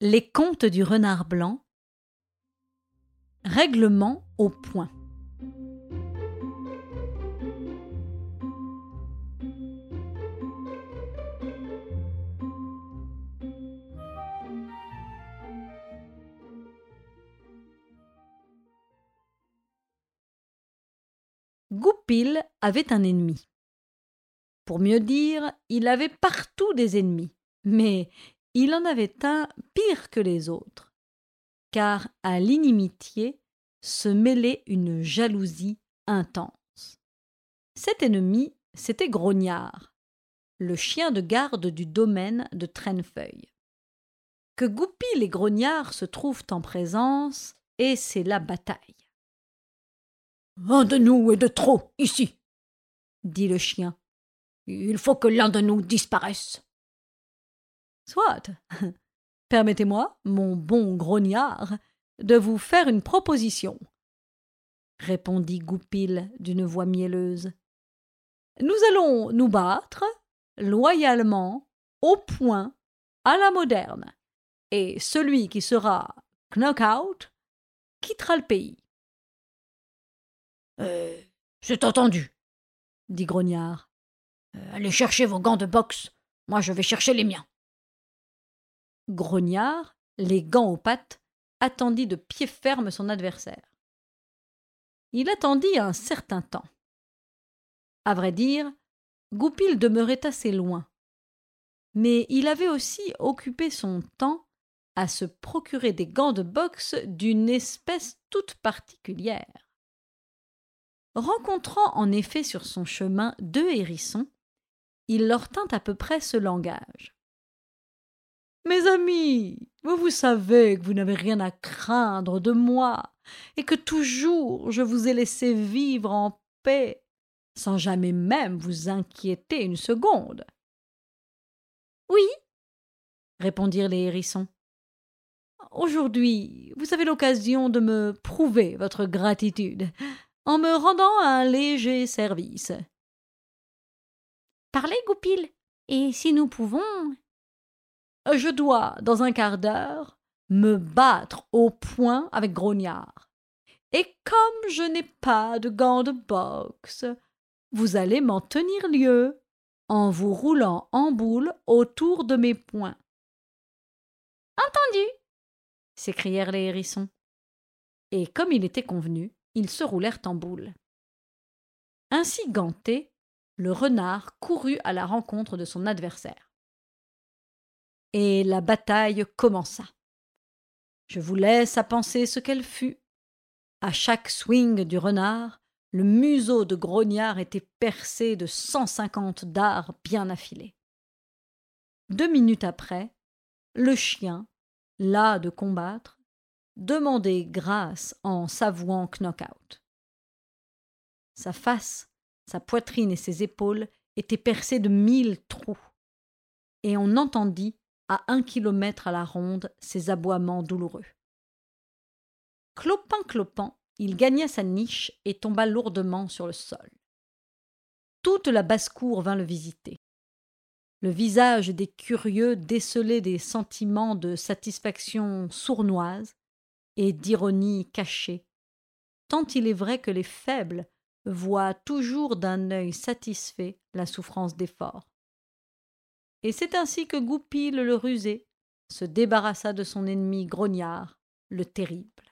Les contes du renard blanc. Règlement au point. Goupil avait un ennemi. Pour mieux dire, il avait partout des ennemis, mais il en avait un pire que les autres, car à l'inimitié se mêlait une jalousie intense. Cet ennemi, c'était Grognard, le chien de garde du domaine de Traînefeuille. Que Goupil et Grognard se trouvent en présence, et c'est la bataille. Un de nous est de trop, ici, dit le chien. Il faut que l'un de nous disparaisse. Soit. Permettez-moi, mon bon grognard, de vous faire une proposition, répondit Goupil d'une voix mielleuse. Nous allons nous battre, loyalement, au point, à la moderne, et celui qui sera knock-out quittera le pays. Euh, c'est entendu, dit Grognard. Euh, allez chercher vos gants de boxe, moi je vais chercher les miens. Grognard, les gants aux pattes, attendit de pied ferme son adversaire. Il attendit un certain temps. À vrai dire, Goupil demeurait assez loin. Mais il avait aussi occupé son temps à se procurer des gants de boxe d'une espèce toute particulière. Rencontrant en effet sur son chemin deux hérissons, il leur tint à peu près ce langage. Mes amis, vous vous savez que vous n'avez rien à craindre de moi, et que toujours je vous ai laissé vivre en paix, sans jamais même vous inquiéter une seconde. Oui, répondirent les hérissons. Aujourd'hui, vous avez l'occasion de me prouver votre gratitude en me rendant un léger service. Parlez, Goupil, et si nous pouvons, je dois, dans un quart d'heure, me battre au point avec Grognard. Et comme je n'ai pas de gants de boxe, vous allez m'en tenir lieu en vous roulant en boule autour de mes poings. Entendu s'écrièrent les hérissons. Et comme il était convenu, ils se roulèrent en boule. Ainsi ganté, le renard courut à la rencontre de son adversaire et la bataille commença. Je vous laisse à penser ce qu'elle fut. À chaque swing du renard, le museau de grognard était percé de cent cinquante dards bien affilés. Deux minutes après, le chien, las de combattre, demandait grâce en s'avouant knock-out. Sa face, sa poitrine et ses épaules étaient percées de mille trous, et on entendit à un kilomètre à la ronde ses aboiements douloureux. Clopin clopant, il gagna sa niche et tomba lourdement sur le sol. Toute la basse-cour vint le visiter. Le visage des curieux décelait des sentiments de satisfaction sournoise et d'ironie cachée, tant il est vrai que les faibles voient toujours d'un œil satisfait la souffrance des forts. Et c'est ainsi que Goupil le rusé se débarrassa de son ennemi grognard, le terrible.